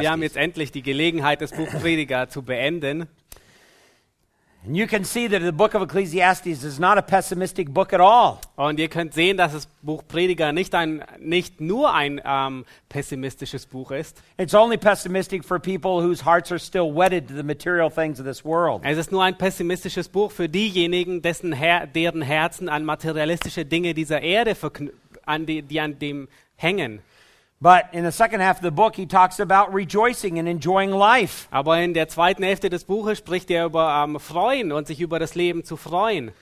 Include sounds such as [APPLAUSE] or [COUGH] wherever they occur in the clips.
Wir, haben jetzt endlich die Gelegenheit, das Buch Prediger zu beenden. and you can see that the book of Ecclesiastes is not a pessimistic book at all. Und ihr könnt sehen, dass das Buch Prediger nicht, ein, nicht nur ein ähm, pessimistisches Buch ist. It's only pessimistic for people whose hearts are still wedded to the material things of this world. Es ist nur ein pessimistisches Buch für diejenigen, dessen Her deren Herzen an materialistische Dinge dieser Erde, an die, die an dem hängen. But in the second half of the book, he talks about rejoicing and enjoying life. Aber in der zweiten Hälfte des Buches spricht er über ähm, Freuen und sich über das Leben zu freuen.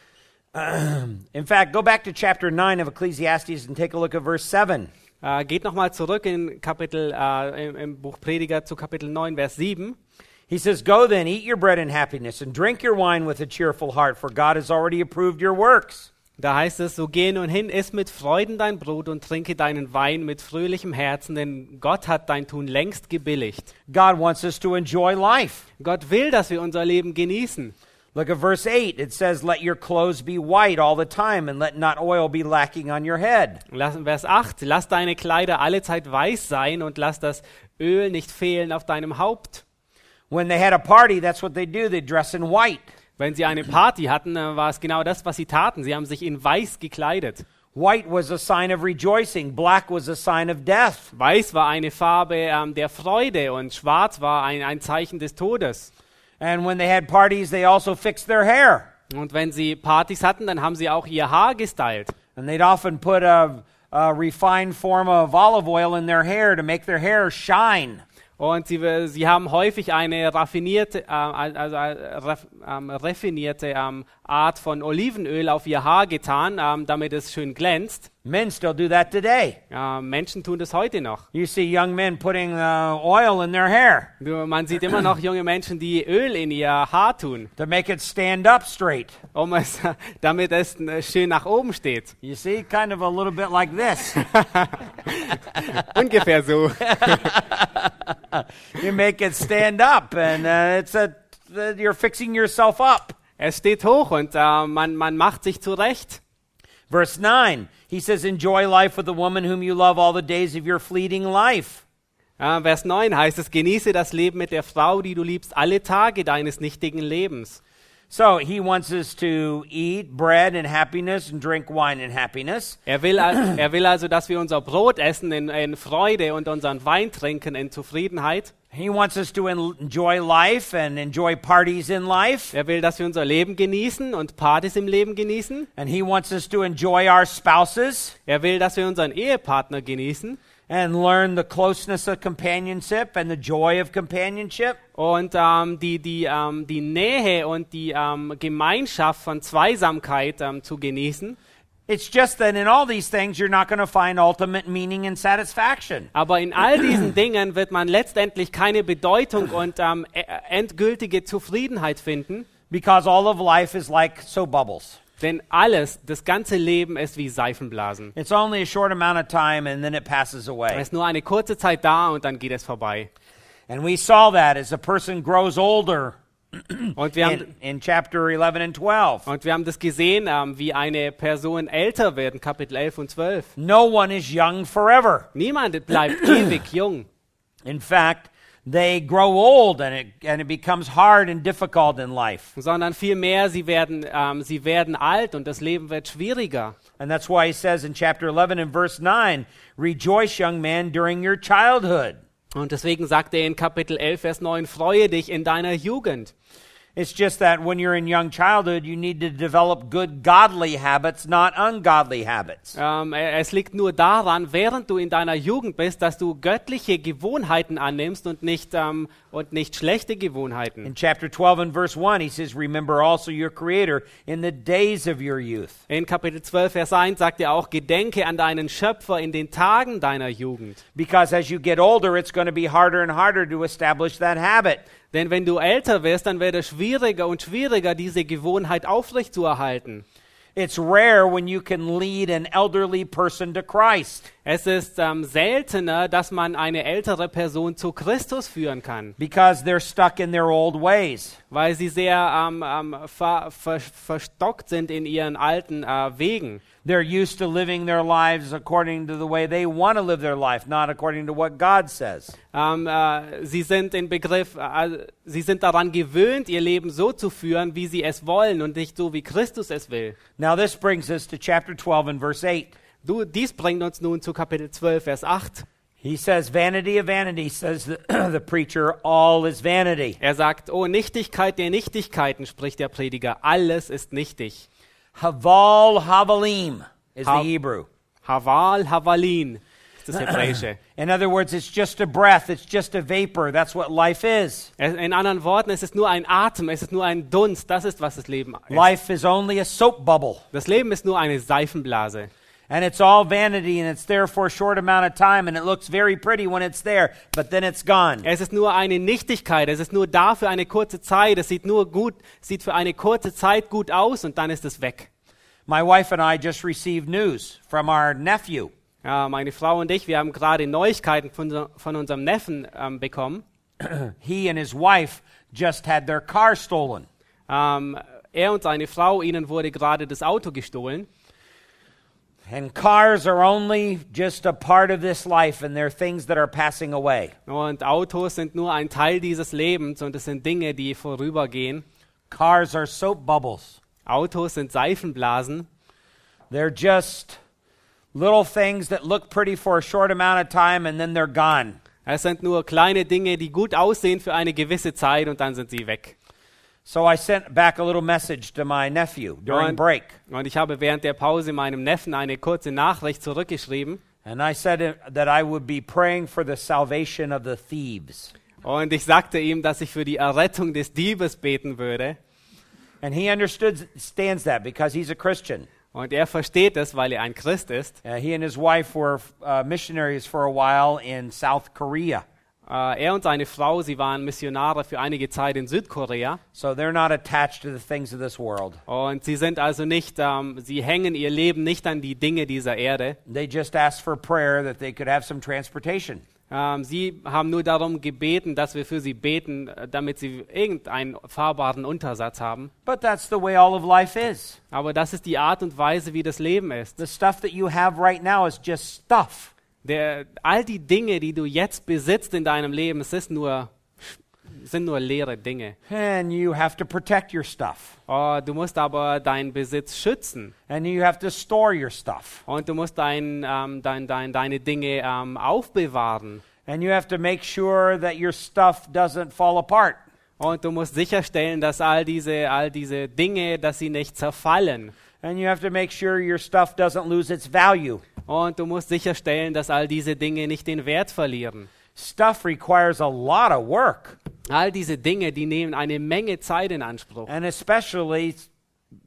[CLEARS THROAT] In fact, go back to chapter 9 of Ecclesiastes and take a look at verse 7. Äh, geht nochmal zurück in Kapitel, äh, im, im Buch Prediger zu Kapitel 9, Vers 7. He says, Go then, eat your bread in happiness, and drink your wine with a cheerful heart, for God has already approved your works. Da heißt es, so geh nun hin, iss mit Freuden dein Brot und trinke deinen Wein mit fröhlichem Herzen, denn Gott hat dein Tun längst gebilligt. God wants us to enjoy life. Gott will, dass wir unser Leben genießen. Look at verse 8. It says, Let your clothes be white all the time, and let not oil be lacking on your head. Lass, Vers 8, lass deine Kleider allezeit weiß sein und lass das Öl nicht fehlen auf deinem Haupt. When they had a party, that's what they do. They dress in white. Wenn sie eine Party hatten, dann war es genau das, was sie taten. Sie haben sich in weiß gekleidet. White was a sign of rejoicing, black was a sign of death. Weiß war eine Farbe ähm, der Freude und schwarz war ein, ein Zeichen des Todes. And when they had parties, they also fixed their hair. Und wenn sie Partys hatten, dann haben sie auch ihr Haar gestylt. And they'd often put a, a refined form of olive oil in their hair to make their hair shine. Und sie, sie haben häufig eine raffinierte, äh, also äh, raff, ähm, raffinierte ähm, Art von Olivenöl auf ihr Haar getan, ähm, damit es schön glänzt. Men still do that today. Äh, Menschen tun das heute noch. You see young men putting uh, oil in their hair Man sieht immer noch junge Menschen, die Öl in ihr Haar tun, to make it stand up straight. um es, [LAUGHS] damit es äh, schön nach oben steht. You see, kind of a little bit like this. [LAUGHS] Ungefähr so. [LAUGHS] you make it stand up, and uh, it's a that you're fixing yourself up. Es steht hoch und äh, man, man macht sich zurecht. Verse 9, he says, Enjoy life with the woman whom you love all the days of your fleeting life. Äh, Vers 9 heißt es, genieße das Leben mit der Frau, die du liebst, alle Tage deines nichtigen Lebens. So he wants us to eat bread in happiness and drink wine in happiness. Er will, er will also, dass wir unser Brot essen in, in Freude und unseren Wein trinken in Zufriedenheit. He wants us to en- enjoy life and enjoy parties in life. Er will, dass wir unser Leben genießen und Partys im Leben genießen. And he wants us to enjoy our spouses Er will, dass wir unseren Ehepartner genießen and learn the closeness of companionship and the joy of companionship. und ähm, die, die, ähm, die Nähe und die ähm, Gemeinschaft von Zweisamkeit ähm, zu genießen. It's just that in all these things, you're not going to find ultimate meaning and satisfaction. Aber in all diesen [CLEARS THROAT] Dingen wird man letztendlich keine Bedeutung und ähm, e- endgültige Zufriedenheit finden, Because all of life is like soap bubbles. denn alles, das ganze Leben ist wie Seifenblasen. It's only a short amount of time and then it passes Es away. ist nur eine kurze Zeit da und dann geht es vorbei. And we saw that as a person grows older Und wir haben, in, in chapter 11 and 12. und wir haben das gesehen, ähm, wie eine Person älter wird, Kapitel 11 und 12. No one is young forever. Niemand bleibt [CLEARS THROAT] ewig jung. In fact, they grow old and it, and it becomes hard and difficult in life. sondern vielmehr sie werden, ähm, sie werden alt und das Leben wird schwieriger. And that's why he says in chapter 11 and verse 9 Rejoice, young man, during your childhood. Und deswegen sagt er in Kapitel 11, Vers 9, freue dich in deiner Jugend. It's just that when you're in young childhood, you need to develop good godly habits, not ungodly habits. Ähm, äh, es liegt nur daran, während du in deiner Jugend bist, dass du göttliche Gewohnheiten annimmst und nicht, ähm, und nicht schlechte Gewohnheiten. In chapter 12 and verse 1, he says, Remember also your Creator in the days of your youth. In Kapitel 12, Vers 1 sagt er auch, gedenke an deinen Schöpfer in den Tagen deiner Jugend. Because as you get older, it's going to be harder and harder to establish that habit. Denn wenn du älter wirst, dann wird es schwieriger und schwieriger, diese Gewohnheit aufrechtzuerhalten. It's rare when you can lead an elderly person to Christ Es ist ähm, seltener, dass man eine ältere Person zu Christus führen kann, because they're stuck in their old ways. weil sie sehr ähm, ähm, ver, ver, verstockt sind in ihren alten äh, Wegen. They're used to living their lives according to the way they want to live their life, not according to what God says. Ähm, äh, sie sind in Begriff, äh, sie sind daran gewöhnt, ihr Leben so zu führen, wie sie es wollen und nicht so, wie Christus es will. Now, this brings us to chapter 12 and verse 8. Du, dies bringt uns nun zu Kapitel 12, Vers 8. He says, Vanity of vanity, says the, [CLEARS THROAT] the preacher, all is vanity. Er sagt, oh Nichtigkeit der Nichtigkeiten, spricht der Prediger, alles ist nichtig. Haval Havalim is Ha- the Hebrew. Haval, Havalin ist das [COUGHS] Hebräische. In other words, it's just a breath, it's just a vapor. That's what life is. In anderen Worten, es ist nur ein Atem, es ist nur ein Dunst, das ist, was das Leben ist. Life is only a soap bubble. Das Leben ist nur eine Seifenblase. And it's all vanity and it's there for a short amount of time and it looks very pretty when it's there, but then it's gone. Es ist nur eine Nichtigkeit, es ist nur da für eine kurze Zeit, es sieht nur gut, sieht für eine kurze Zeit gut aus und dann ist es weg. My wife and I just received news from our nephew. Ja, meine Frau und ich, wir haben gerade Neuigkeiten von, von unserem Neffen ähm, bekommen. [CLEARS THROAT] He and his wife just had their car stolen. Ähm, er und seine Frau, ihnen wurde gerade das Auto gestohlen. And cars are only just a part of this life and they're things that are passing away. Und Autos sind nur ein Teil dieses Lebens und es sind Dinge, die vorübergehen. Cars are soap bubbles. Autos sind Seifenblasen. They're just little things that look pretty for a short amount of time and then they're gone. Es sind nur kleine Dinge, die gut aussehen für eine gewisse Zeit und dann sind sie weg. So I sent back a little message to my nephew during Und- break. Und ich habe während der Pause meinem Neffen eine kurze Nachricht zurückgeschrieben. And I said that I would be praying for the salvation of the thieves. Und ich sagte ihm, dass ich für die Errettung des Diebes beten würde. And he understands that because he's a Christian. Und er versteht es, weil er ein Christ ist. Uh, he and his wife were uh, missionaries for a while in South Korea. Äh, er und seine Frau, sie waren Missionare für einige Zeit in Südkorea. So they're not attached to the things of this world. Und sie sind also nicht, ähm, sie hängen ihr Leben nicht an die Dinge dieser Erde. They just asked for prayer that they could have some transportation. Ähm, sie haben nur darum gebeten, dass wir für sie beten, äh, damit sie irgendeinen fahrbaren Untersatz haben. But that's the way all of life is. Aber das ist die Art und Weise, wie das Leben ist. The stuff that you have right now is just stuff. Der, all die Dinge, die du jetzt besitzt in deinem Leben, es ist nur, sind nur leere Dinge. And you have to protect your stuff. Oh, du musst aber deinen Besitz schützen. And you have to store your stuff. Und du musst dein, ähm, dein, dein, deine Dinge ähm, aufbewahren. And you have to make sure that your stuff doesn't fall apart. Und du musst sicherstellen, dass all diese, all diese Dinge, dass sie nicht zerfallen. And you have to make sure your stuff doesn't lose its value. Und du musst sicherstellen, dass all diese Dinge nicht den Wert verlieren. Stuff requires a lot of work, All diese Dinge, die nehmen eine Menge Zeit in Anspruch. and especially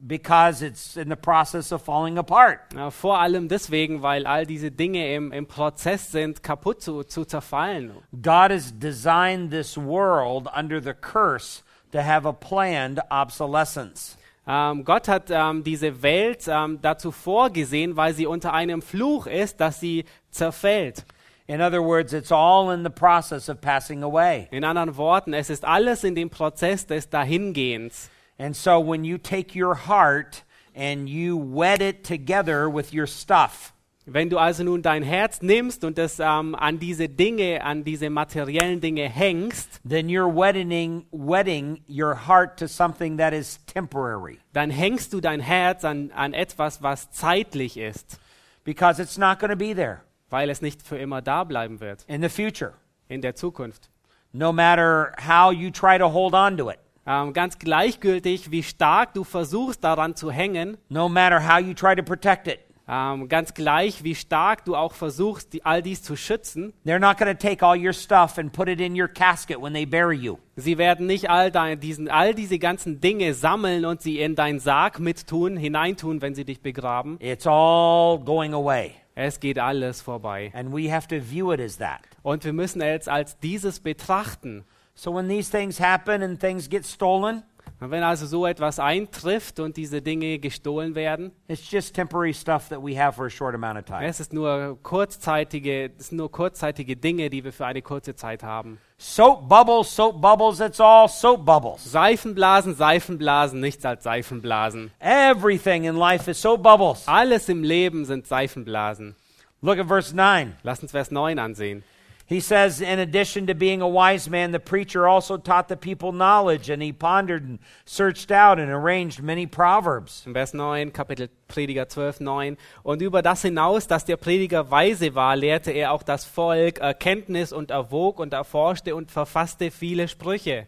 because it's in the process of falling apart. Ja, vor allem deswegen, weil all diese Dinge im, im Prozess sind, kaputt zu, zu zerfallen. God has designed this world under the curse to have a planned obsolescence. Ähm, Gott hat ähm, diese Welt ähm, dazu vorgesehen, weil sie unter einem Fluch ist, dass sie zerfällt. In other words, it's all in the process of passing away. In anderen Worten, es ist alles in dem Prozess des Dahingehens. And so when you take your heart and you wed it together with your stuff, Wenn du also nun dein Herz nimmst und es ähm, an diese Dinge, an diese materiellen Dinge hängst, then you're wedding, wedding your heart to something that is temporary. dann hängst du dein Herz an, an etwas, was zeitlich ist, because it's not going to be there. Weil es nicht für immer da bleiben wird. In the future, in der Zukunft. no matter how you try to hold on to it, Ähm, ganz gleichgültig, wie stark du versuchst daran zu hängen, no matter how you try to protect it. Ähm, ganz gleich, wie stark du auch versuchst, die, all dies zu schützen. They're not going to take all your stuff and put it in your casket when they bury you. Sie werden nicht all, dein, diesen, all diese ganzen Dinge sammeln und sie in deinen Sarg mittun, hineintun, wenn sie dich begraben. It's all going away. Es geht alles vorbei. And we have to view it as that. Und wir müssen es als dieses betrachten. So when these things happen and things get stolen, Und wenn also so etwas eintrifft und diese Dinge gestohlen werden, it's just temporary stuff that we have for a short amount of time. es ist nur kurzzeitige, es sind nur kurzzeitige Dinge, die wir für eine kurze Zeit haben. Soap bubbles, soap bubbles, it's all soap bubbles. Seifenblasen, Seifenblasen, nichts als Seifenblasen. Everything in life is soap bubbles. Alles im Leben sind Seifenblasen. Look at verse 9. Lass uns Vers 9 ansehen. He says, In addition to being a wise man, the preacher also taught the people knowledge, and he pondered and searched out and arranged many proverbs. In Vers 9, Kapitel Prediger 12, 9. Und über das hinaus, dass der Prediger weise war, lehrte er auch das Volk Erkenntnis und erwog und erforschte und verfasste viele Sprüche.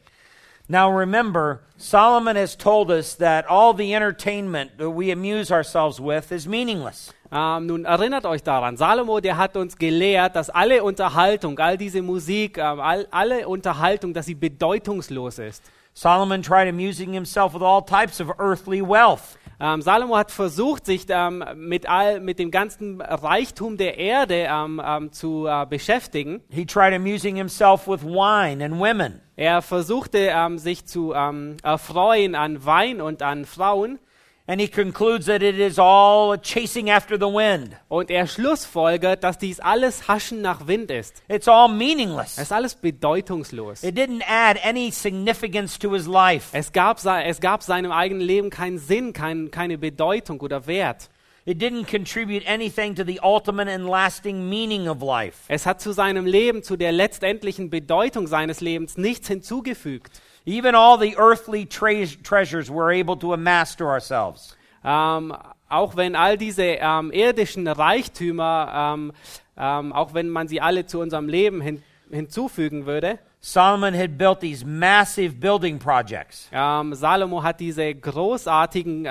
Now remember, Solomon has told us that all the entertainment that we amuse ourselves with is meaningless. Ähm, nun erinnert euch daran, Salomo, der hat uns gelehrt, dass alle Unterhaltung, all diese Musik, ähm, all, alle Unterhaltung, dass sie bedeutungslos ist. Solomon tried amusing himself with all types of earthly wealth. Ähm, Salomo hat versucht, sich ähm, mit, all, mit dem ganzen Reichtum der Erde ähm, ähm, zu äh, beschäftigen. He tried amusing himself with wine and women. Er versuchte, ähm, sich zu ähm, erfreuen an Wein und an Frauen. And he concludes that it is all chasing after the wind. Und er schlussfolgert, dass dies alles Haschen nach Wind ist. It's all meaningless. Es ist alles bedeutungslos. It didn't add any significance to his life. Es gab, es gab seinem eigenen Leben keinen Sinn, kein, keine Bedeutung oder Wert. It didn't contribute anything to the ultimate and lasting meaning of life. Es hat zu seinem Leben, zu der letztendlichen Bedeutung seines Lebens nichts hinzugefügt. Even all the earthly tre- treasures we're able to amass to ourselves. Ähm, auch wenn all diese ähm, irdischen Reichtümer, ähm, ähm, auch wenn man sie alle zu unserem Leben hin, hinzufügen würde, Solomon had built these massive building projects. Salomo hat diese großartigen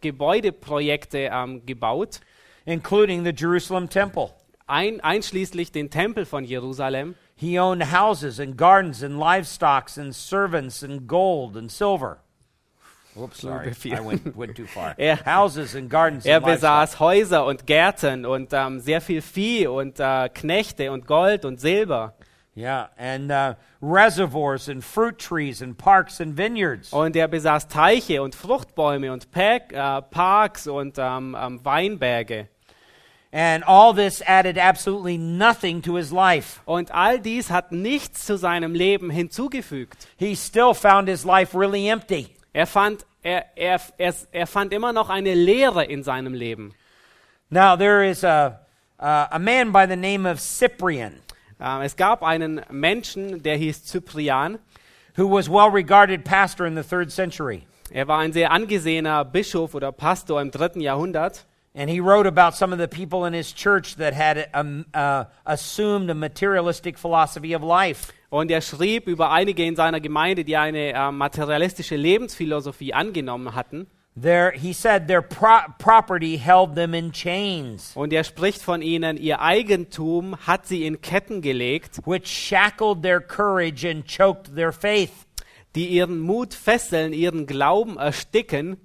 Gebäudeprojekte gebaut, including the Jerusalem temple. ein, einschließlich den Tempel von Jerusalem. He owned houses and gardens and livestock and servants and gold and silver. Whoops, sorry. I went, went too far. [LAUGHS] Er- houses and gardens Er and livestock. besaß Häuser und Gärten und ähm, sehr viel Vieh und äh, Knechte und Gold und Silber. Yeah, and uh, reservoirs and fruit trees and parks and vineyards. Und er besaß Teiche und Fruchtbäume und Park, äh, Parks und ähm, ähm, Weinberge. And all this added absolutely nothing to his life. Und all dies hat nichts zu seinem Leben hinzugefügt. He still found his life really empty. Er fand, er, er, er, er fand immer noch eine Leere in seinem Leben. Now, there is a, uh, a man by the name of Cyprian Ähm, es gab einen Menschen, der hieß Cyprian. who was well regarded pastor in the third century. Er war ein sehr angesehener Bischof oder Pastor im dritten Jahrhundert. And he wrote about some of the people in his church that had um, uh, assumed a materialistic philosophy of life. Und er schrieb über einige in seiner Gemeinde, die eine äh, materialistische Lebensphilosophie angenommen hatten. Their, he said their pro- property held them in chains, Und er spricht von ihnen, ihr Eigentum hat sie in Ketten gelegt, which shackled their courage and choked their faith. die ihren Mut fesseln, ihren Glauben ersticken.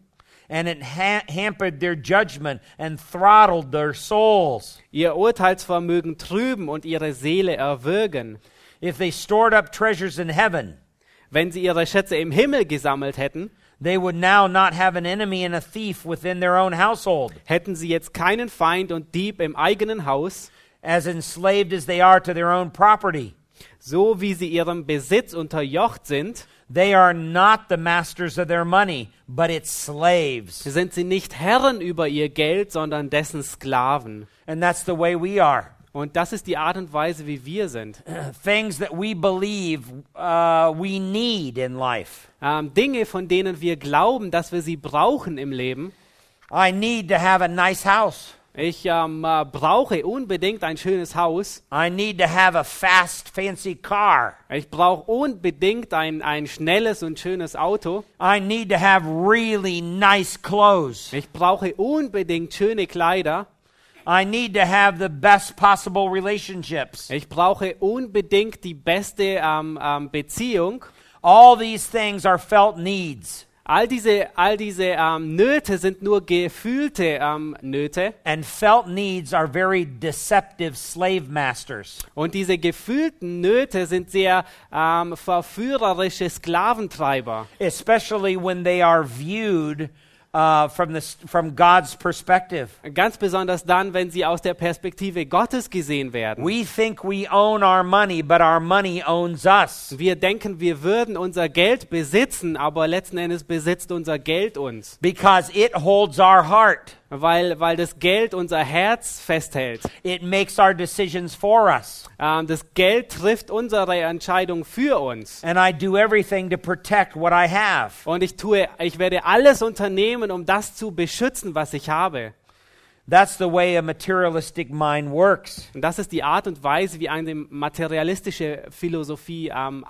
And it ha- hampered their judgment and throttled their souls. ihr Urteilsvermögen trüben und ihre Seele erwürgen. If they stored up treasures in heaven, Wenn sie ihre Schätze im Himmel gesammelt hätten, they would now not have an enemy and a thief within their own household. hätten sie jetzt keinen Feind und Dieb im eigenen Haus, as enslaved as they are to their own property. So wie sie ihrem Besitz unterjocht sind, They are not the masters of their money, but its slaves. sind sie nicht Herren über ihr Geld, sondern dessen Sklaven. And that's the way we are. Und das ist die Art und Weise, wie wir sind. [CLEARS THROAT] Things that we believe uh, we need in life. Ähm, Dinge, von denen wir glauben, dass wir sie brauchen im Leben. I need to have a nice house. Ich ähm, äh, brauche unbedingt ein schönes Haus. I need to have a fast, fancy car. Ich brauche unbedingt ein, ein schnelles und schönes Auto. I need to have really nice clothes. Ich brauche unbedingt schöne Kleider. I need to have the best possible relationships. Ich brauche unbedingt die beste ähm, ähm, Beziehung. All these things are felt needs. All diese, all diese ähm, Nöte sind nur gefühlte ähm, Nöte. And felt needs are very deceptive slave masters. Und diese gefühlten Nöte sind sehr ähm, verführerische Sklaventreiber. especially when they are viewed uh, from, the, from God's perspective. Ganz besonders dann, wenn sie aus der Perspektive Gottes gesehen werden. We think we own our money, but our money owns us. Wir denken, wir würden unser Geld besitzen, aber letzten Endes besitzt unser Geld uns, Because it holds our heart. weil, weil das Geld unser Herz festhält. It makes our decisions for us. Ähm, das Geld trifft unsere Entscheidung für uns. And I do everything to protect what I have. Und ich tue, ich werde alles unternehmen, um das zu beschützen, was ich habe. That's the way a materialistic mind works. Und das ist die Art und Weise, wie eine materialistische Philosophie ähm,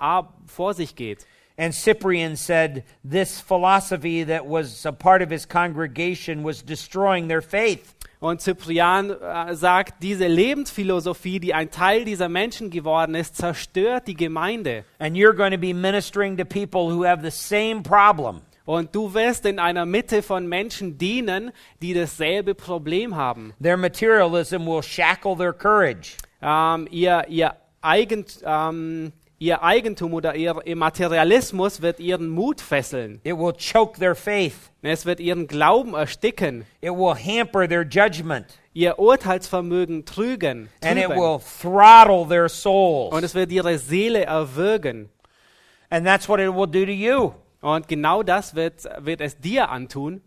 vor sich geht. And Cyprian said this philosophy that was a part of his congregation was destroying their faith. Und Cyprian äh, sagt, diese Lebensphilosophie, die ein Teil dieser Menschen geworden ist, zerstört die Gemeinde. And you're going to be ministering to people who have the same problem. Und du wirst in einer Mitte von Menschen dienen, die dasselbe Problem haben. Their materialism will shackle their courage. Ähm, ihr, ihr, Eigent, ähm, ihr Eigentum oder ihr, ihr Materialismus wird ihren Mut fesseln. It will choke their faith. Es wird ihren Glauben ersticken, It will hamper their judgment. ihr Urteilsvermögen trügen, And it will throttle their und souls. es wird ihre Seele erwürgen. And that's what it will do to you. Und genau das wird, wird es dir antun.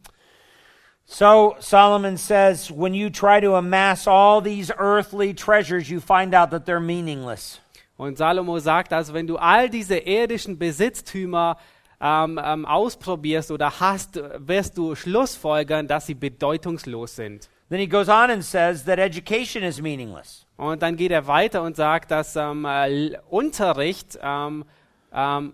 So Solomon says, when you try to amass all these earthly treasures, you find out that they're meaningless. Und Salomo sagt also, wenn du all diese irdischen Besitztümer ähm, ähm, ausprobierst oder hast, wirst du schlussfolgern, dass sie bedeutungslos sind. Then he goes on and says that education is meaningless. Und dann geht er weiter und sagt, dass ähm, äh, Unterricht, ähm, ähm,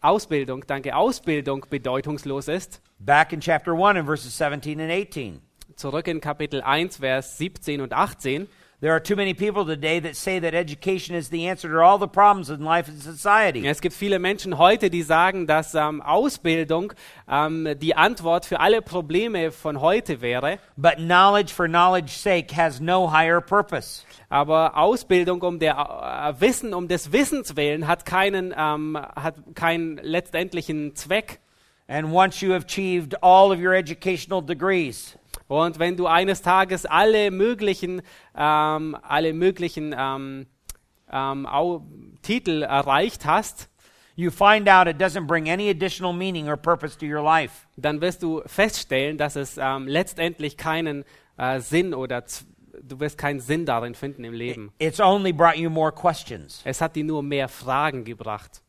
Ausbildung, danke, Ausbildung bedeutungslos ist. Back in chapter 1 in verses 17 and 18. Zurück in Kapitel 1, Vers 17 und 18. There are too many people today that say that education is the answer to all the problems in life and society. Es gibt viele Menschen heute, die sagen, dass ähm, Ausbildung ähm, die Antwort für alle Probleme von heute wäre. But knowledge for knowledge's sake has no higher purpose. Aber Ausbildung um der äh, Wissen um des Wissens willen hat keinen ähm, hat keinen letztendlichen Zweck. And once you have achieved all of your educational degrees, Und wenn du eines Tages alle möglichen ähm, alle möglichen ähm, ähm, Titel erreicht hast, you find out it doesn't bring any additional meaning or purpose to your life. dann wirst du feststellen, dass es ähm, letztendlich keinen äh, Sinn oder du wirst keinen Sinn darin finden im Leben. It's only brought you more questions. Es hat dir nur mehr Fragen gebracht.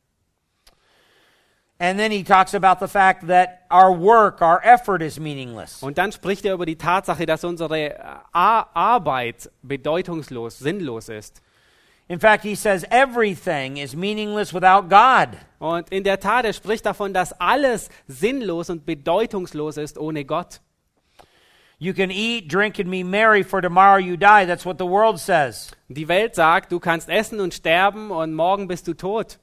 And then he talks about the fact that our work, our effort is meaningless. Und dann spricht er über die Tatsache, dass unsere äh, Ar Arbeit bedeutungslos, sinnlos ist. In fact, he says everything is meaningless without God. Und in der Tat, er spricht davon, dass alles sinnlos und bedeutungslos ist ohne Gott. You can eat, drink, and be merry, for tomorrow you die. That's what the world says. Die Welt sagt, du kannst essen und sterben und morgen bist du tot.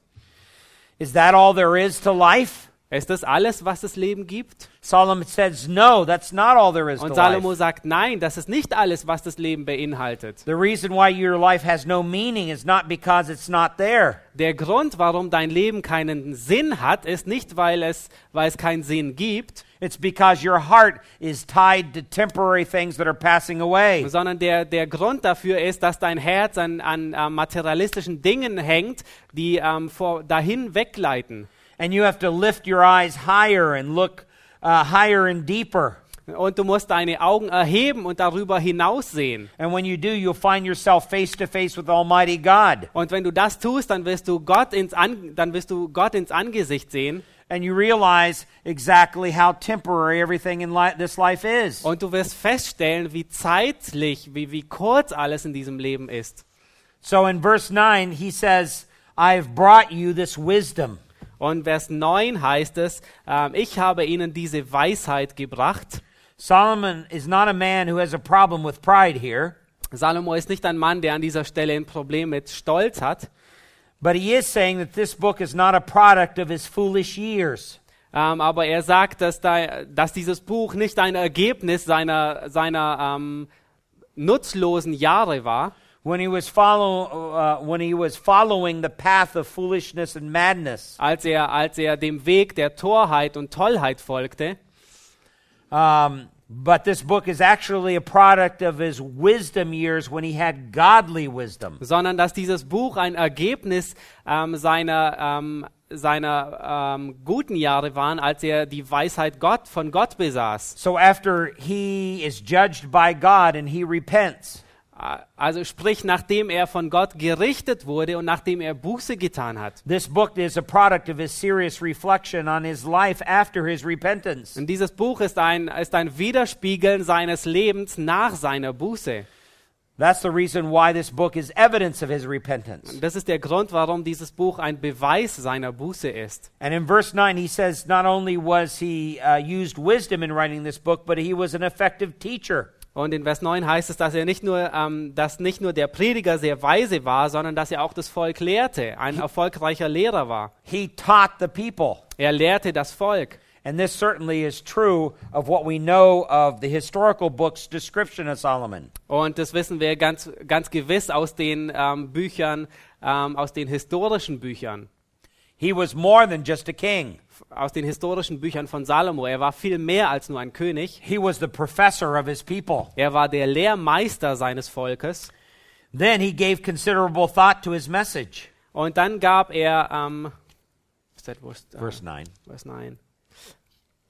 Is that all there is to life? Ist das alles, was das Leben gibt? Solomon says, no, that's not all there is to Und Salomo sagt, nein, das ist nicht alles, was das Leben beinhaltet. The reason why your life has no meaning is not because it's not there. Der Grund, warum dein Leben keinen Sinn hat, ist nicht, weil es, weil es keinen Sinn gibt, It's because your heart is tied to temporary things that are passing away. sondern der, der Grund dafür ist, dass dein Herz an, an äh, materialistischen Dingen hängt, die ähm, vor, dahin wegleiten. And you have to lift your eyes higher and look uh, higher and deeper. Und du musst deine Augen erheben und darüber hinaus sehen. And when you do, you'll find yourself face to face with Almighty God. Und wenn du das tust, dann wirst du Gott ins, An dann wirst du Gott ins Angesicht sehen And you realize exactly how temporary everything in li- this life is. und du wirst feststellen, wie zeitlich, wie, wie kurz alles in diesem Leben ist. So in verse 9, he says, I've brought you this wisdom. Und Vers 9 heißt es, ähm, ich habe ihnen diese Weisheit gebracht. Solomon is not a man who has a problem with pride here, Salomo ist nicht ein Mann, der an dieser Stelle ein Problem mit Stolz hat, but he is saying that this book is not a product of his foolish years. Ähm, aber er sagt, dass, da, dass dieses Buch nicht ein Ergebnis seiner, seiner ähm, nutzlosen Jahre war, when he was follow, uh, when he was following the path of foolishness and madness. als er, als er dem Weg der Torheit und Tollheit folgte, Um, but this book is actually a product of his wisdom years when he had godly wisdom. sondern dass dieses Buch ein Ergebnis ähm, seiner, ähm, seiner ähm, guten Jahre waren, als er die Weisheit Gott von Gott besaß. So after he is judged by God and he repents, Also sprich, nachdem er von Gott gerichtet wurde und nachdem er Buße getan hat. this book is a product of his serious reflection on his life after his repentance. Und dieses Buch ist ein, ist ein Widerspiegeln seines Lebens nach seiner Buße. That's the reason why this book is evidence of his repentance. Das ist der Grund, warum dieses Buch ein Beweis seiner Buße ist. And in verse 9, he says not only was he uh, used wisdom in writing this book, but he was an effective teacher. Und in Vers 9 heißt es, dass er nicht nur, ähm, dass nicht nur der Prediger sehr weise war, sondern dass er auch das Volk lehrte, ein erfolgreicher Lehrer war. He taught the people. Er lehrte das Volk. And this certainly is true of what we know of the historical book's description of Solomon. Und das wissen wir ganz, ganz gewiss aus den ähm, Büchern, ähm, aus den historischen Büchern, He was more than just a king. Aus den historischen Büchern von Salomo. Er war viel mehr als nur ein König. He was the professor of his people. Er war der Lehrmeister seines Volkes. Then he gave considerable thought to his message. Und dann gab er, ähm, ist das Vers, äh, Verse 9. Vers 9,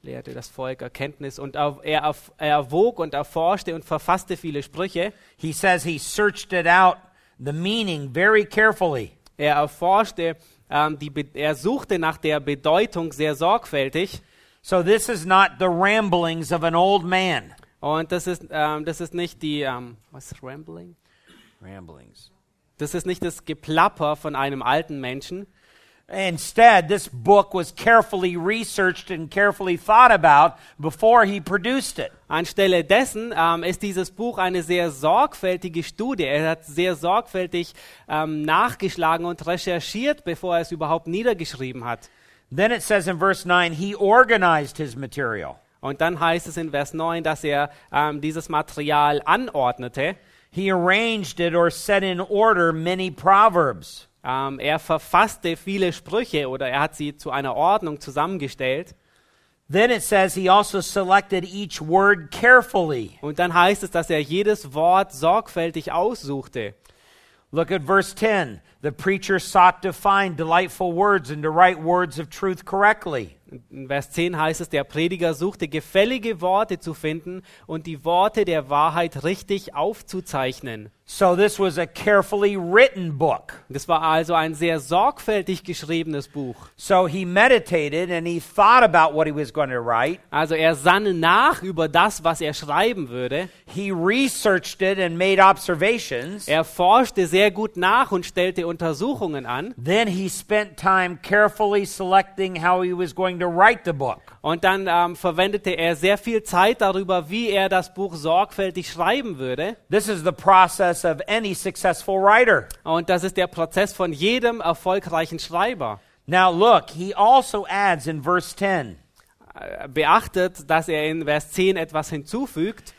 lehrte das Volk Erkenntnis und er, er, er erwog und erforschte und verfasste viele Sprüche. He says he searched it out, the meaning, very carefully. Er erforschte, ähm, die, er suchte nach der Bedeutung sehr sorgfältig. So this is not the ramblings of an old man. Und das ist, ähm, das ist nicht die, ähm, was ist Rambling? Ramblings. Das ist nicht das Geplapper von einem alten Menschen, Instead, this book was carefully researched and carefully thought about before he produced it. Anstelle dessen ähm, ist dieses Buch eine sehr sorgfältige Studie. Er hat sehr sorgfältig ähm, nachgeschlagen und recherchiert, bevor er es überhaupt niedergeschrieben hat. Then it says in verse 9, he organized his material. Und dann heißt es in Vers 9, dass er ähm, dieses Material anordnete. He arranged it or set in order many proverbs. Ähm, er verfasste viele Sprüche oder er hat sie zu einer Ordnung zusammengestellt. Then it says he also selected each word carefully. Und dann heißt es, dass er jedes Wort sorgfältig aussuchte. Look at verse 10. The preacher sought to find delightful words and to write words of truth correctly. In Vers 10 heißt es, der Prediger suchte gefällige Worte zu finden und die Worte der Wahrheit richtig aufzuzeichnen. So this was a carefully written book. Das war also ein sehr sorgfältig geschriebenes Buch. So he meditated and he thought about what he was going to write. Also er sann nach über das, was er schreiben würde. He researched it and made observations. Er forschte sehr gut nach und stellte Untersuchungen an. Then he spent time carefully selecting how he was going to write the book. Und dann ähm, verwendete er sehr viel Zeit darüber, wie er das Buch sorgfältig schreiben würde. This is the process of any successful writer. Und das ist der Prozess von jedem erfolgreichen Schreiber. Now look, he also adds in verse 10 Äh, Beachtet, dass er in Vers 10 etwas hinzufügt.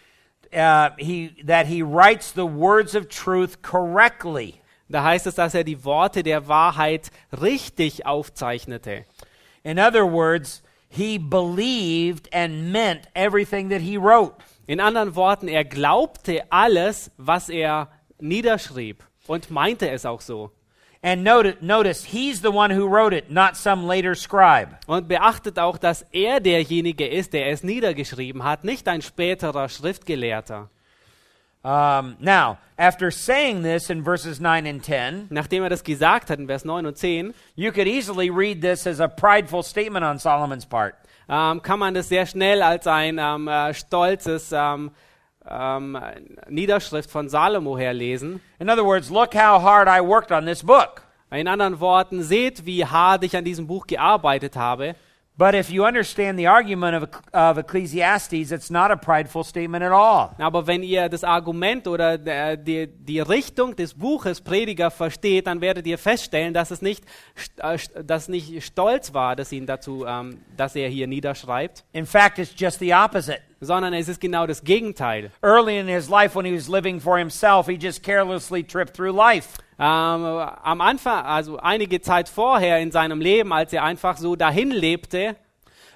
uh, he, that he writes the words of truth correctly. Da heißt es, dass er die Worte der Wahrheit richtig aufzeichnete. In other words, he believed and meant everything that he wrote. In anderen Worten, er glaubte alles, was er niederschrieb und meinte es auch so. And notice, notice, he's the one who wrote it, not some later scribe. Und beachtet auch, dass er derjenige ist, der es niedergeschrieben hat, nicht ein späterer Schriftgelehrter. Um, now, after saying this in verses 9 and 10, Nachdem er das gesagt hat in Vers 9 und 10, you could easily read this as a prideful statement on Solomon's part. Ähm, kann man das sehr schnell als ein ähm, äh, stolzes ähm, ähm, Niederschrift von Salomo herlesen. In other words, look how hard I worked on this book. In anderen Worten, seht, wie hart ich an diesem Buch gearbeitet habe. But if you understand the argument of, of Ecclesiastes, it's not a prideful statement at all. Aber wenn ihr das Argument oder der, die, die Richtung des Buches Prediger versteht, dann werdet ihr feststellen, dass es nicht, äh, dass nicht stolz war, dass, ihn dazu, ähm, dass er hier niederschreibt, In fact, it's just the opposite. sondern es ist genau das Gegenteil. Early in his life, when he was living for himself, he just carelessly tripped through life. Ähm, am Anfang, also einige Zeit vorher in seinem Leben, als er einfach so dahin lebte,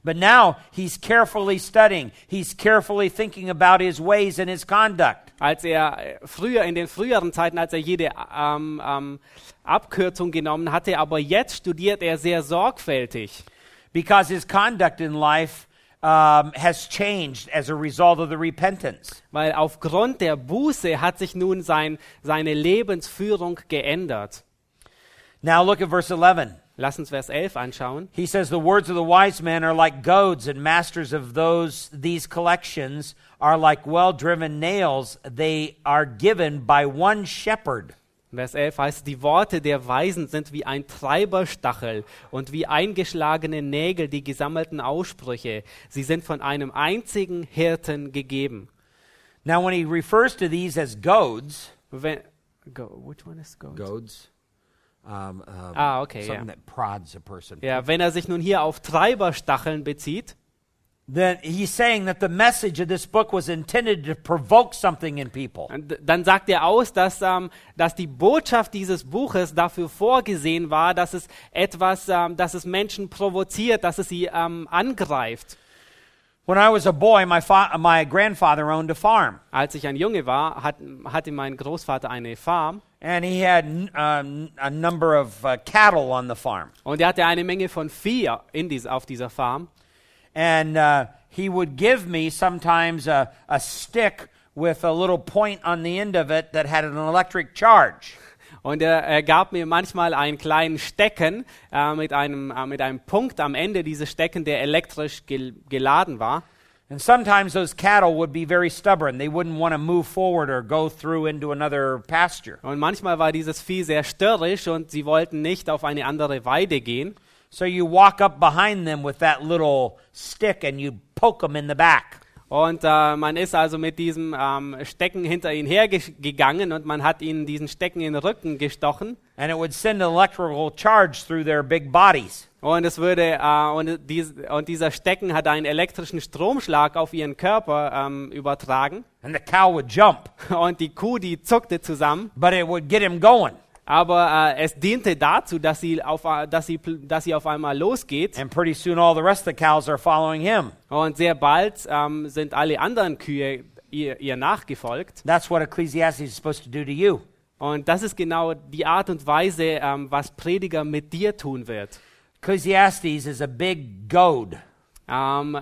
But now he's carefully studying. He's carefully thinking about his ways and his conduct. als er äh, früher in den früheren Zeiten, als er jede ähm, ähm, Abkürzung genommen hatte, aber jetzt studiert er sehr sorgfältig. Because his conduct in life um, has changed as a result of the repentance. Weil aufgrund der Buße hat sich nun sein, seine Lebensführung geändert. Now look at verse 11. Lass uns Vers 11 anschauen. He says, The words of the wise man are like goads, and masters of those these collections are like well driven nails. They are given by one shepherd. Vers 11 heißt, die Worte der Weisen sind wie ein Treiberstachel und wie eingeschlagene Nägel die gesammelten Aussprüche. Sie sind von einem einzigen Hirten gegeben. Now, when he refers to these as goads, Wenn, go, which one is goat? goads, um, um, Ah, okay, something yeah. that prods a person. Ja, wenn er sich nun hier auf Treiberstacheln bezieht, Then he's saying that the message of this book was intended to provoke something in people. d- dann sagt er aus, dass, ähm, dass die Botschaft dieses Buches dafür vorgesehen war, dass es etwas, ähm, dass es Menschen provoziert, dass es sie ähm, angreift. When I was a boy, my, my grandfather owned a farm, Als ich ein Junge war, hat, hatte mein Großvater eine Farm and he had um, a number of uh, cattle on the farm. und er hatte eine Menge von Vieh in dies, auf dieser Farm. And uh, he would give me sometimes a, a stick with a little point on the end of it that had an electric charge. Und er, er gab mir manchmal einen kleinen Stecken äh, mit, einem, äh, mit einem Punkt am Ende dieses Stecken, der elektrisch gel geladen war. And sometimes those cattle would be very stubborn. They wouldn't want to move forward or go through into another pasture. Und manchmal war dieses Vieh sehr störrisch und sie wollten nicht auf eine andere Weide gehen. So you walk up behind them with that little stick and you poke them in the back. Und äh, man ist also mit diesem ähm, Stecken hinter ihnen hergegangen und man hat ihnen diesen Stecken in den Rücken gestochen. And it would send an electrical charge through their big bodies. Und es würde äh, und, dies, und dieser Stecken hat einen elektrischen Stromschlag auf ihren Körper ähm, übertragen. And the cow would jump, [LAUGHS] Und die Kuh, die zuckte zusammen. but it would get him going. Aber äh, es diente dazu, dass sie, auf, äh, dass, sie, dass sie auf einmal losgeht. And pretty soon all the rest of the cows are following him. Und sehr bald ähm, sind alle anderen Kühe ihr, ihr nachgefolgt. That's what Ecclesiastes is supposed to do to you. Und das ist genau die Art und Weise, ähm, was Prediger mit dir tun wird. Ecclesiastes is a big goad. Ähm,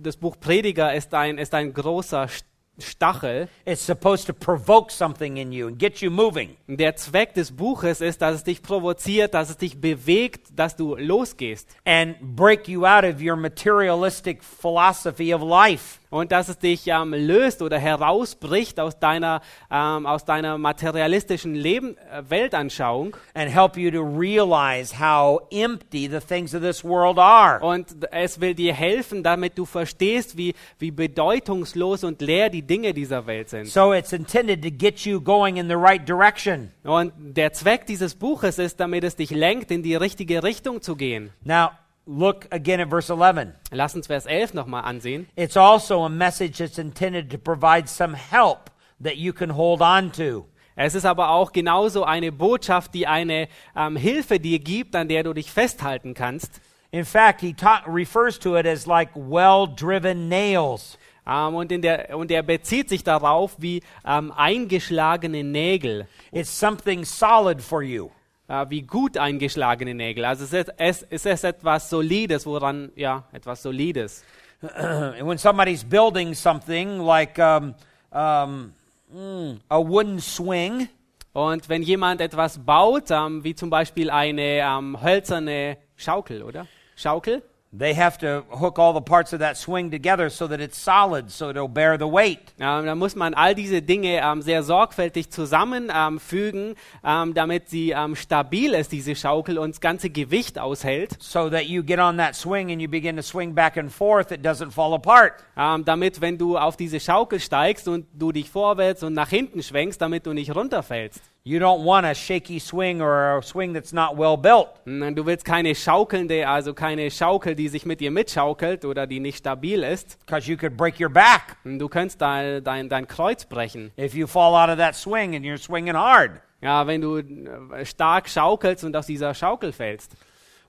das Buch Prediger ist ein, ist ein großer St- Stachel. It's supposed to provoke something in you and get you moving. Der Zweck des Buches ist, dass es dich provoziert, dass es dich bewegt, dass du losgehst. and break you out of your materialistic philosophy of life. Und dass es dich ähm, löst oder herausbricht aus deiner, ähm, aus deiner materialistischen Leben, äh, Weltanschauung and help you to realize how empty the things of this world are. und es will dir helfen, damit du verstehst, wie, wie bedeutungslos und leer die Dinge dieser Welt sind. So it's intended to get you going in the right direction. Und der Zweck dieses Buches ist, damit es dich lenkt, in die richtige Richtung zu gehen. Now, look again at verse 11. Lass uns Vers 11 nochmal ansehen. It's also a message that's intended to provide some help that you can hold on to. Es ist aber auch genauso eine Botschaft, die eine ähm, Hilfe dir gibt, an der du dich festhalten kannst. In fact, he refers to it as like well driven nails. Ähm, und, der, und er bezieht sich darauf wie ähm, eingeschlagene Nägel, It's something solid for you. Äh, wie gut eingeschlagene Nägel. Also es ist, es, es ist etwas Solides, woran, ja, etwas Solides. And [CLEARS THROAT] when somebody's building something like um, um, mm, a wooden swing, Und wenn jemand etwas baut, ähm, wie zum Beispiel eine ähm, hölzerne Schaukel, oder? Schaukel? They have to hook all the parts of that swing together so that it's solid, so it'll bear the weight. Ähm, da muss man all diese Dinge ähm, sehr sorgfältig zusammenfügen, ähm, damit sie ähm, stabil ist, diese Schaukel, und das ganze Gewicht aushält. So that you get on that swing and you begin to swing back and forth, it doesn't fall apart. Ähm, damit, wenn du auf diese Schaukel steigst und du dich vorwärts und nach hinten schwenkst, damit du nicht runterfällst. You don't want a shaky swing or a swing that's not well built. Du willst keine schaukelnde, also keine Schaukel, die sich mit dir mitschaukelt oder die nicht stabil ist. because you could break your back Du könntest dein, dein, dein Kreuz brechen. if you fall out of that swing and you're swinging hard. Ja, wenn du äh, stark schaukelst und aus dieser Schaukel fällst.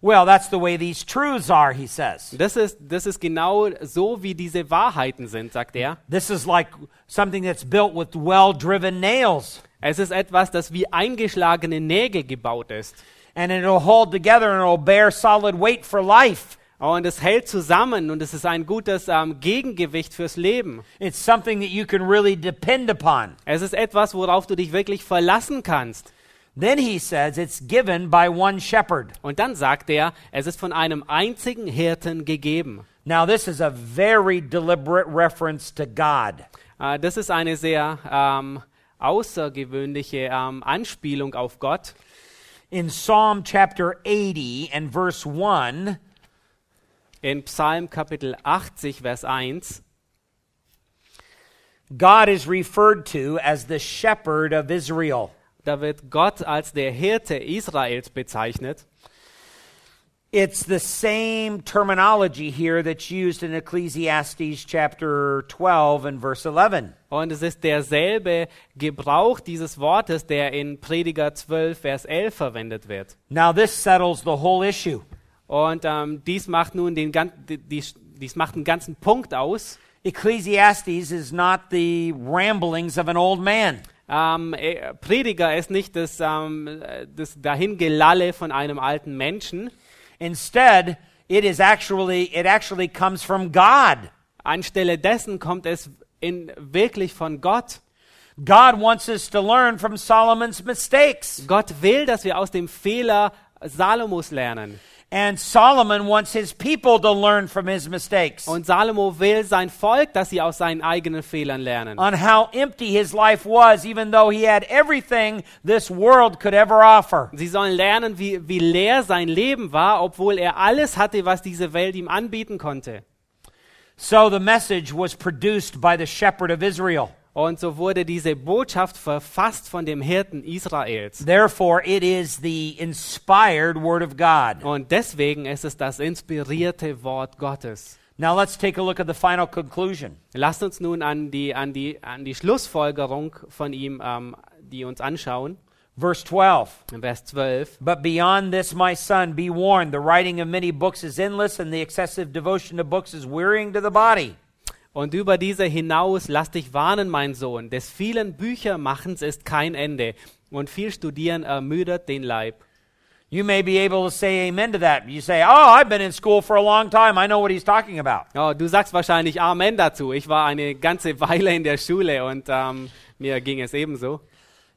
Well, that's the way these truths are, he says. Das ist, das ist genau so, wie diese Wahrheiten sind, sagt er. This is like something that's built with well driven nails, Es ist etwas, das wie eingeschlagene Nägel gebaut ist. and it'll hold together and it'll bear solid weight for life. Und es hält zusammen und es ist ein gutes ähm, Gegengewicht fürs Leben. It's something that you can really depend upon. Es ist etwas, worauf du dich wirklich verlassen kannst. Then he says it's given by one shepherd. Und dann sagt er, es ist von einem einzigen Hirten gegeben. Now, this is a very deliberate reference to God. Äh, das ist eine sehr ähm, außergewöhnliche ähm, Anspielung auf Gott. In Psalm chapter 80 and verse 1, In Psalm Kapitel 80, Vers 1, God is referred to as the shepherd of Israel. da wird Gott als der Hirte Israels bezeichnet. It's the same terminology here that's used in Ecclesiastes chapter 12 and verse 11. Und es ist derselbe Gebrauch dieses Wortes, der in Prediger 12, Vers 11 verwendet wird. Now, this settles the whole issue. Und ähm, dies macht nun den, dies, dies macht einen ganzen Punkt aus. Ecclesiastes is not the ramblings of an old man. Ähm, äh, Prediger ist nicht das, ähm, äh, das Dahingelalle von einem alten Menschen. Instead, it is actually it actually comes from God. Anstelle dessen kommt es in, wirklich von Gott. God wants us to learn from Solomon's mistakes. Gott will, dass wir aus dem Fehler Salomos lernen. And Solomon wants his people to learn from his mistakes Und Salomo will sein Volk, dass sie aus seinen eigenen Fehlern lernen. on how empty his life was, even though he had everything this world could ever offer. Sie sollen lernen, wie, wie leer sein Leben war, obwohl er alles hatte, was diese Welt ihm anbieten konnte. So the message was produced by the shepherd of Israel. Und so wurde diese Botschaft verfasst von dem Hirten Israels. Therefore, it is the inspired word of God. Und deswegen ist es das inspirierte Wort Gottes. Now let's take a look at the final conclusion. Lasst uns nun an die, an die, an die Schlussfolgerung von ihm, ähm, die uns anschauen. Verse 12. In Vers 12. But beyond this, my son, be warned. The writing of many books is endless, and the excessive devotion to books is wearying to the body. Und über diese hinaus lass dich warnen, mein Sohn. Des vielen Büchermachens ist kein Ende. Und viel Studieren ermüdet den Leib. You may be able to say amen to that. You say, Oh, I've been in school for a long time. I know what he's talking about. Ja, du sagst wahrscheinlich Amen dazu. Ich war eine ganze [LAUGHS] Weile in der Schule und ähm, mir ging es ebenso.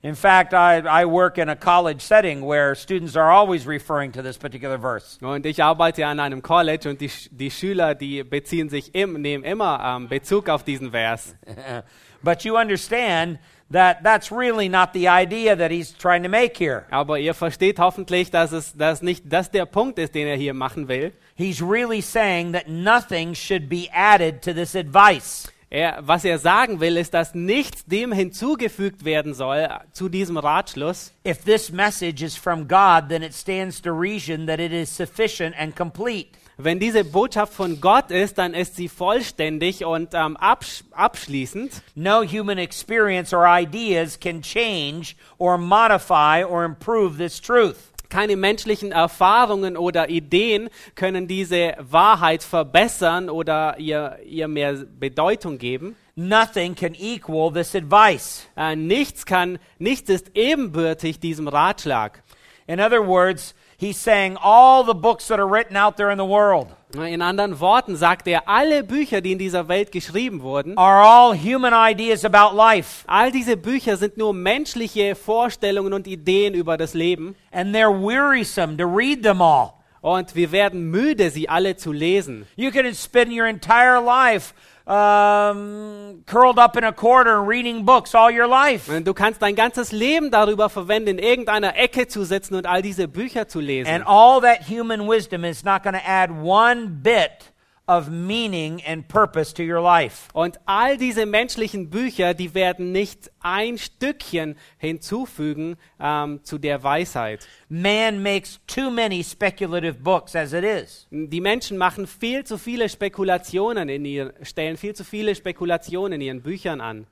In fact, I, I work in a college setting where students are always referring to this particular verse. Und ich arbeite an einem College und die, die Schüler, die beziehen sich im, nehmen immer ähm, Bezug auf diesen Vers. [LAUGHS] but you understand that that's really not the idea that he's trying to make here. Aber ihr versteht hoffentlich, dass es dass nicht das der Punkt ist, den er hier machen will. He's really saying that nothing should be added to this advice. Er, was er sagen will, ist, dass nichts dem hinzugefügt werden soll zu diesem Ratschluss. If this message is from God, then it stands to reason that it is sufficient and complete. Wenn diese Botschaft von Gott ist, dann ist sie vollständig und ähm, absch abschließend. No human experience or ideas can change or modify or improve this truth. Keine menschlichen Erfahrungen oder Ideen können diese Wahrheit verbessern oder ihr, ihr mehr Bedeutung geben. Nothing can equal this advice. Äh, nichts kann, nichts ist ebenbürtig diesem Ratschlag. In other words, he's saying all the books that are written out there in the world In anderen Worten sagt er, alle Bücher, die in dieser Welt geschrieben wurden, are all human ideas about life, all diese Bücher sind nur menschliche Vorstellungen und Ideen über das Leben. and they're wearisome to read them all. Und wir werden müde, sie alle zu lesen. You can spend your entire life um, curled up in a corner reading books all your life. Du kannst dein ganzes Leben darüber verwenden, in irgendeiner Ecke zu sitzen und all diese Bücher zu lesen. And all that human wisdom is not going to add one bit of meaning and purpose to your life. Und all diese menschlichen Bücher, die werden nicht ein Stückchen hinzufügen ähm, zu der Weisheit. Man makes too many speculative books as it is. Die Menschen machen viel zu viele Spekulationen in ihr, stellen viel zu viele Spekulationen in ihren Büchern an.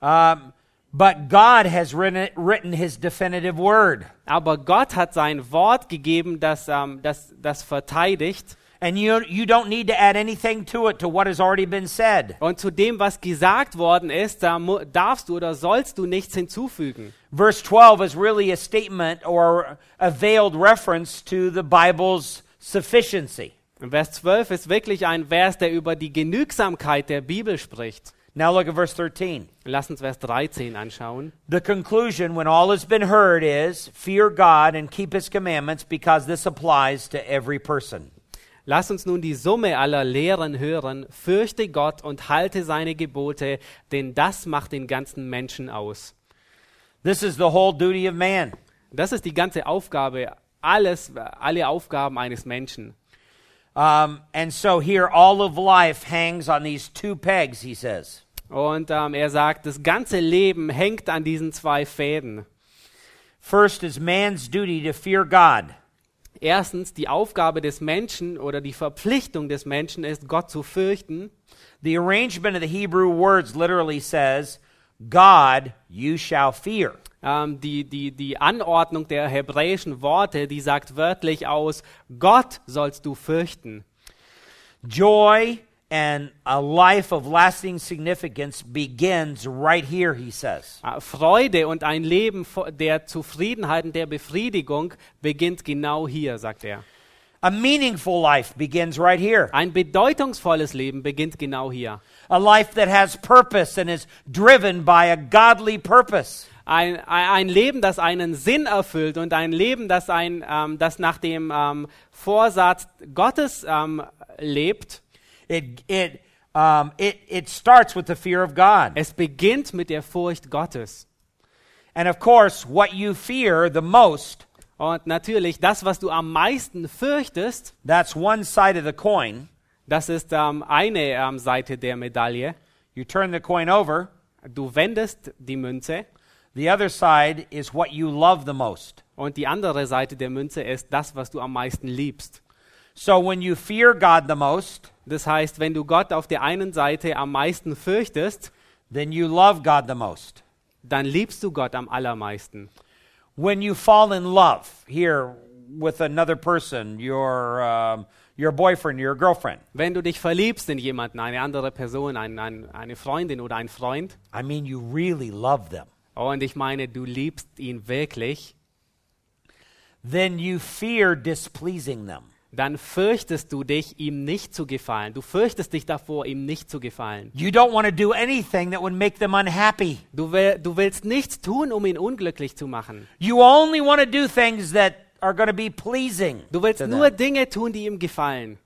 Um, but God has written, written his definitive word. Aber Gott hat sein Wort gegeben, das, ähm, das, das verteidigt. And you, you don't need to add anything to it to what has already been said. Und zu dem, was gesagt worden ist, da darfst du oder sollst du nichts hinzufügen. Verse 12 is really a statement or a veiled reference to the Bible's sufficiency. Und Vers 12 ist wirklich ein Vers, der über die Genügsamkeit der Bibel spricht. Now look at verse 13. Lass uns Vers 13 anschauen. The conclusion, when all has been heard, is fear God and keep his commandments because this applies to every person. Lass uns nun die Summe aller Lehren hören. Fürchte Gott und halte seine Gebote, denn das macht den ganzen Menschen aus. This is the whole duty of man. Das ist die ganze Aufgabe, alles, alle Aufgaben eines Menschen. Um, and so here, all of life hangs on these two pegs, he says. Und ähm, er sagt, das ganze Leben hängt an diesen zwei Fäden. First is man's duty to fear God. Erstens, die Aufgabe des Menschen oder die Verpflichtung des Menschen ist, Gott zu fürchten. The arrangement of the Hebrew words literally says, God you shall fear. Ähm, die, die, die Anordnung der hebräischen Worte, die sagt wörtlich aus, Gott sollst du fürchten. Joy and a life of lasting significance begins right here, he says. Freude und ein Leben der Zufriedenheit und der Befriedigung beginnt genau hier, sagt er. A meaningful life begins right here. Ein bedeutungsvolles Leben beginnt genau hier. A life that has purpose and is driven by a godly purpose. Ein, ein ein Leben, das einen Sinn erfüllt und ein Leben, das, ein, ähm, das nach dem ähm, Vorsatz Gottes ähm, lebt. It, it, um, it, it starts with the fear of God. Es beginnt mit der Furcht Gottes. And of course, what you fear the most, Und natürlich, das, was du am meisten fürchtest, that's one side of the coin. das ist ähm, eine ähm, Seite der Medaille. You turn the coin over. Du wendest die Münze The other side is what you love the most. und die andere Seite der Münze ist das, was du am meisten liebst. So when you fear God the most, Das heißt, wenn du Gott auf der einen Seite am meisten fürchtest, then you love God the most. dann liebst du Gott am allermeisten. When you fall in love here with another person, your, um, your boyfriend, your girlfriend, Wenn du dich verliebst in jemanden, eine andere Person, ein, ein, eine Freundin oder ein Freund, I mean, you really love them. und ich meine, du liebst ihn wirklich, Then you fear displeasing them. Dann fürchtest du dich, ihm nicht zu gefallen. Du fürchtest dich davor, ihm nicht zu gefallen. You don't want to do anything that would make them unhappy. Du, will, du willst nichts tun, um ihn unglücklich zu machen. You only want to do things that are going to be pleasing. Du willst to nur them. Dinge tun, die ihm gefallen.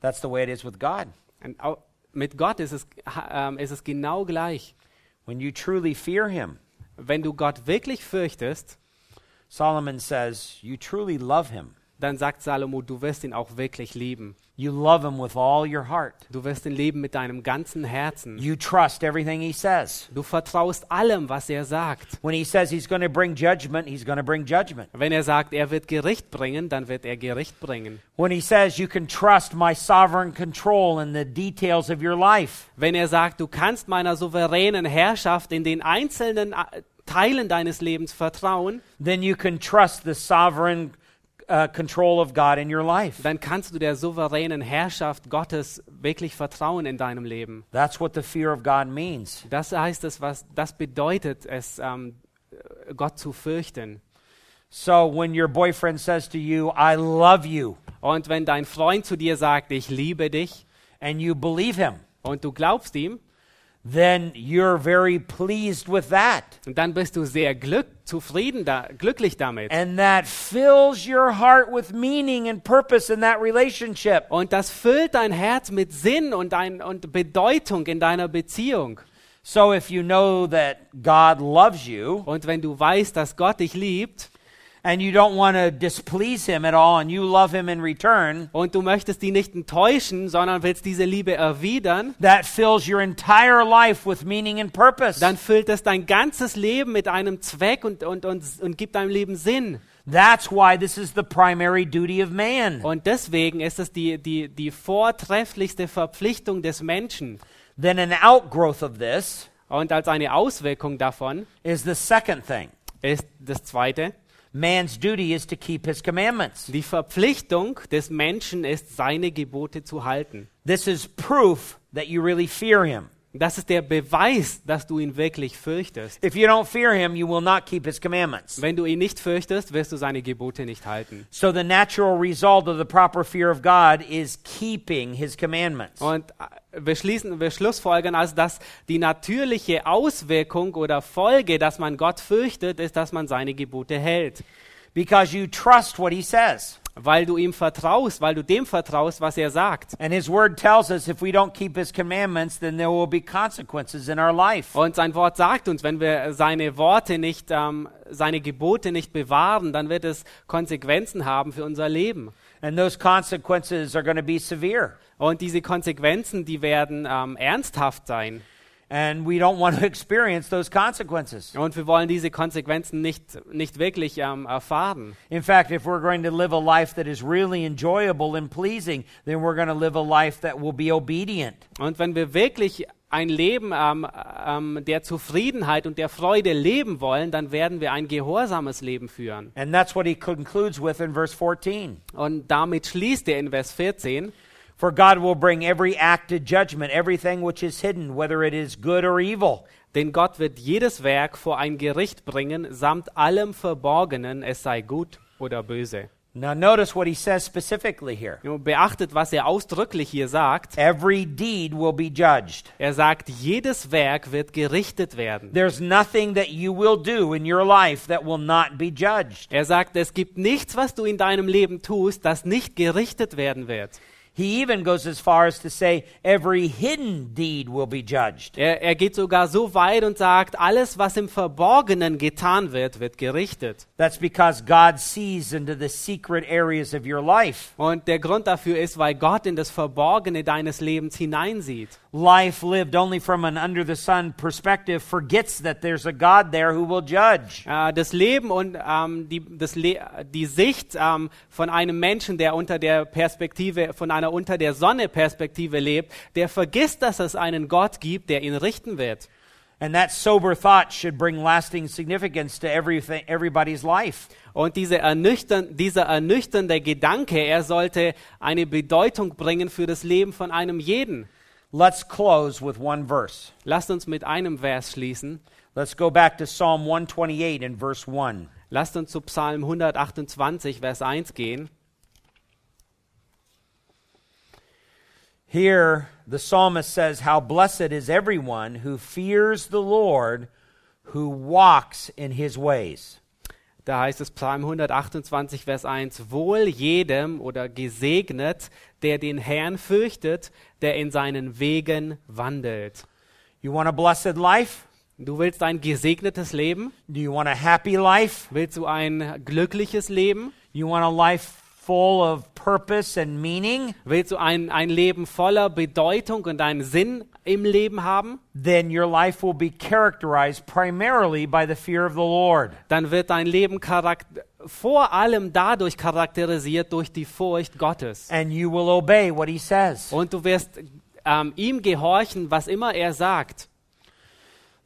That's the way it is with God. Und au- mit Gott ist es, ähm, ist es genau gleich. When you truly fear Him, Wenn du Gott wirklich fürchtest, Solomon says, you truly love Him. Dann sagt Salomo, du wirst ihn auch wirklich lieben. You love Him with all your heart. Du wirst ihn lieben mit deinem ganzen Herzen. You trust everything He says. Du vertraust allem, was er sagt. When He says He's going to bring judgment, He's going to bring judgment. Wenn er sagt, er wird Gericht bringen, dann wird er Gericht bringen. When He says you can trust my sovereign control in the details of your life, Wenn er sagt, du kannst meiner souveränen Herrschaft in den einzelnen äh, Teilen deines Lebens vertrauen, then you can trust the sovereign uh, control of God in your life. dann kannst du der souveränen Herrschaft Gottes wirklich vertrauen in deinem Leben. That's what the fear of God means. Das heißt es, was das bedeutet, es ähm, Gott zu fürchten. So when your boyfriend says to you, I love you, Und wenn dein Freund zu dir sagt, ich liebe dich, and you believe him, und du glaubst ihm, then you're very pleased with that. Und dann bist du sehr glück, zufrieden, da, glücklich damit. And that fills your heart with meaning and purpose in that relationship. Und das füllt dein Herz mit Sinn und, ein, und Bedeutung in deiner Beziehung. So if you know that God loves you Und wenn du weißt, dass Gott dich liebt and you don't want to displease him at all and you love him in return, und du möchtest ihn nicht enttäuschen, sondern willst diese Liebe erwidern, that fills your entire life with meaning and purpose. dann füllt es dein ganzes Leben mit einem Zweck und, und, und, und gibt deinem Leben Sinn. That's why this is the primary duty of man. Und deswegen ist es die, die, die vortrefflichste Verpflichtung des Menschen. Then an outgrowth of this Und als eine Auswirkung davon is the second thing. ist das Zweite, Man's duty is to keep his commandments. die Verpflichtung des Menschen ist, seine Gebote zu halten. This is proof that you really fear him. Das ist der Beweis, dass du ihn wirklich fürchtest. If you don't fear him, you will not keep his commandments. Wenn du ihn nicht fürchtest, wirst du seine Gebote nicht halten. So the natural result of the proper fear of God is keeping his commandments. Und äh, wir schließen, wir schlussfolgern also, dass die natürliche Auswirkung oder Folge, dass man Gott fürchtet, ist, dass man seine Gebote hält. Because you trust what he says. Weil du ihm vertraust, weil du dem vertraust, was er sagt. And his word tells us if we don't keep his commandments, then there will be consequences in our life. Und sein Wort sagt uns, wenn wir seine Worte nicht, ähm, seine Gebote nicht bewahren, dann wird es Konsequenzen haben für unser Leben. And those consequences are going to be severe. Und diese Konsequenzen, die werden ähm, ernsthaft sein. And we don't want to [LAUGHS] experience those consequences. Und wir wollen diese Konsequenzen nicht, nicht wirklich ähm, erfahren. In fact, if we're going to live a life that is really enjoyable and pleasing, then we're going to live a life that will be obedient. Und wenn wir wirklich ein Leben ähm, ähm, der Zufriedenheit und der Freude leben wollen, dann werden wir ein gehorsames Leben führen. And that's what he concludes with in verse 14. Und damit schließt er in Vers 14, For God will bring every act to judgment, everything which is hidden, whether it is good or evil. denn Gott wird jedes Werk vor ein Gericht bringen, samt allem Verborgenen, es sei gut oder böse. Now, notice what he says specifically here Beachtet, was er ausdrücklich hier sagt. every deed will be judged. Er sagt, jedes Werk wird gerichtet werden. There's nothing that you will do in your life that will not be judged. Er sagt, es gibt nichts, was du in deinem Leben tust, das nicht gerichtet werden wird. He even goes as far as to say every hidden deed will be judged. Er, er geht sogar so weit und sagt, alles, was im Verborgenen getan wird, wird gerichtet. That's because God sees into the secret areas of your life. Und der Grund dafür ist, weil Gott in das Verborgene deines Lebens hineinsieht. Life lived only from an under the sun perspective forgets that there's a God there who will judge. Äh, das Leben und ähm, die, das Le die Sicht ähm, von einem Menschen, der unter der Perspektive, von einer unter der Sonne Perspektive lebt, der vergisst, dass es einen Gott gibt, der ihn richten wird. And that sober thought should bring lasting significance to everything, everybody's life. Und diese ernüchtern, dieser ernüchternde Gedanke, er sollte eine Bedeutung bringen für das Leben von einem jeden. Let's close with one verse. Lasst uns mit einem Vers schließen. Let's go back to Psalm 128 and verse 1. Lasst uns zu Psalm 128, Vers 1 gehen. Here, the psalmist says, How blessed is everyone who fears the Lord, who walks in his ways. Da heißt es Psalm 128, Vers 1, Wohl jedem oder gesegnet, der den Herrn fürchtet, der in seinen Wegen wandelt. You want a blessed life? Du willst ein gesegnetes Leben? Do you want a happy life? Willst du ein glückliches Leben? You want a life full of purpose and meaning? Willst du ein, ein Leben voller Bedeutung und einen Sinn im Leben haben? Then your life will be characterized primarily by the fear of the Lord. Dann wird dein Leben vor allem dadurch charakterisiert durch die Furcht Gottes. And you will obey what he says. Und du wirst ähm, ihm gehorchen, was immer er sagt.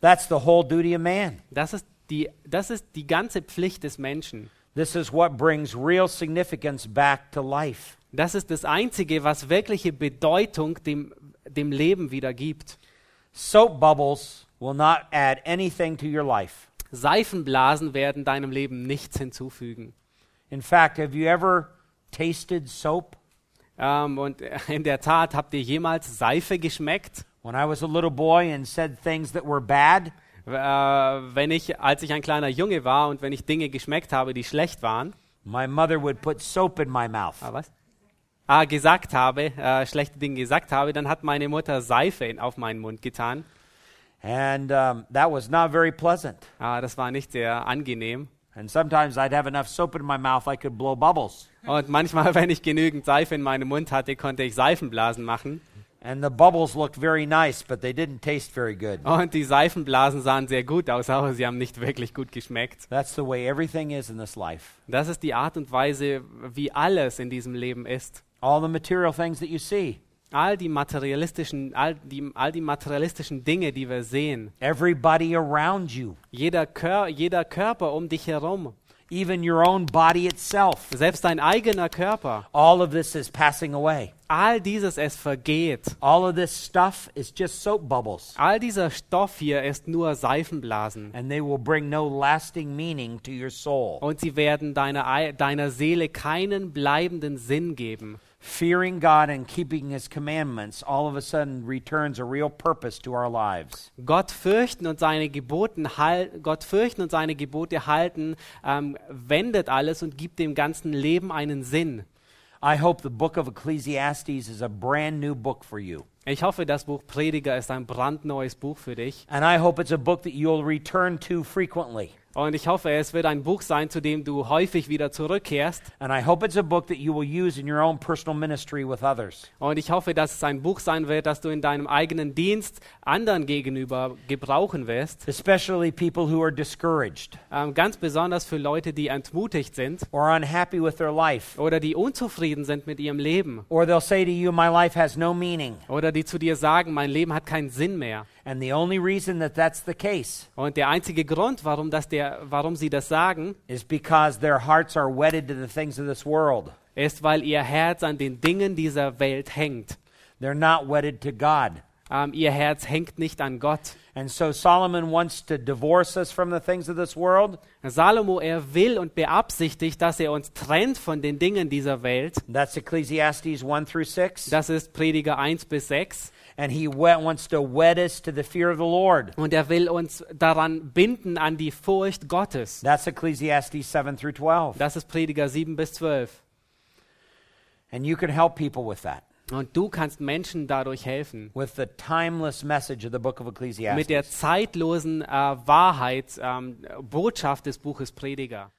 That's the whole duty of man. Das ist die, das ist die ganze Pflicht des Menschen. This is what brings real significance back to life. Das ist das Einzige, was wirkliche Bedeutung dem, dem Leben wieder gibt. Soap bubbles will not add anything to your life. Seifenblasen werden deinem Leben nichts hinzufügen. In fact, have you ever tasted soap? Ähm, und [LAUGHS] in der Tat, habt ihr jemals Seife geschmeckt? When I was a little boy and said things that were bad, Äh, wenn ich, als ich ein kleiner Junge war und wenn ich Dinge geschmeckt habe, die schlecht waren, my mother would put soap in my mouth. ah, was? Ah, gesagt habe, äh, schlechte Dinge gesagt habe, dann hat meine Mutter Seife auf meinen Mund getan. And um, that was not very pleasant. Ah, das war nicht sehr angenehm. And sometimes I'd have enough soap in my mouth I could blow bubbles. Und manchmal, [LAUGHS] wenn ich genügend Seife in meinem Mund hatte, konnte ich Seifenblasen machen. And the bubbles looked very nice, but they didn't taste very good. Und die Seifenblasen sahen sehr gut aus, aber sie haben nicht wirklich gut geschmeckt. That's the way everything is in this life. Das ist die Art und Weise, wie alles in diesem Leben ist. All the material things that you see, All die materialistischen, all die, all die materialistischen Dinge, die wir sehen, everybody around you, jeder, Kör jeder Körper um dich herum, even your own body itself, selbst dein eigener Körper, all of this is passing away. All dieses es vergeht. All of this stuff is just soap bubbles, All dieser Stoff hier ist nur Seifenblasen. and they will bring no lasting meaning to your soul. Und sie werden deiner, Ei- deiner Seele keinen bleibenden Sinn geben. Fearing God and keeping His commandments all of a sudden returns a real purpose to our lives. Gott fürchten und seine Geboten Gott fürchten und seine Gebote halten, ähm, wendet alles und gibt dem ganzen Leben einen Sinn. I hope the book of Ecclesiastes is a brand new book for you. Ich hoffe, das Buch Prediger ist ein brandneues Buch für dich. And I hope it's a book that you'll return to frequently. Und ich hoffe, es wird ein Buch sein, zu dem du häufig wieder zurückkehrst. And I hope it's a book that you will use in your own personal ministry with others. Und ich hoffe, dass es ein Buch sein wird, das du in deinem eigenen Dienst anderen gegenüber gebrauchen wirst. Especially people who are discouraged Ähm, ganz besonders für Leute, die entmutigt sind or unhappy with their life. oder die unzufrieden sind mit ihrem Leben. Or they'll say to you, My life has no meaning. Oder die zu dir sagen, mein Leben hat keinen Sinn mehr. And the only reason that that's the case Und der einzige Grund, warum, das der, warum sie das sagen, is because their hearts are wedded to the things of this world. ist, weil ihr Herz an den Dingen dieser Welt hängt. They're not wedded to God. Ähm, ihr Herz hängt nicht an Gott. And so Solomon wants to divorce us from the things of this world. Salomo, er will und beabsichtigt, dass er uns trennt von den Dingen dieser Welt. That's Ecclesiastes 1 through 6. Das ist Prediger 1 bis 6. And he wants to wed us to the fear of the Lord. Und er will uns daran binden, an die Furcht Gottes. That's Ecclesiastes 7 through 12. Das ist Prediger 7 bis 12. And you can help people with that, Und du kannst Menschen dadurch helfen. with the timeless message of the book of Ecclesiastes. Mit der zeitlosen äh, Wahrheit, ähm, Botschaft des Buches Prediger.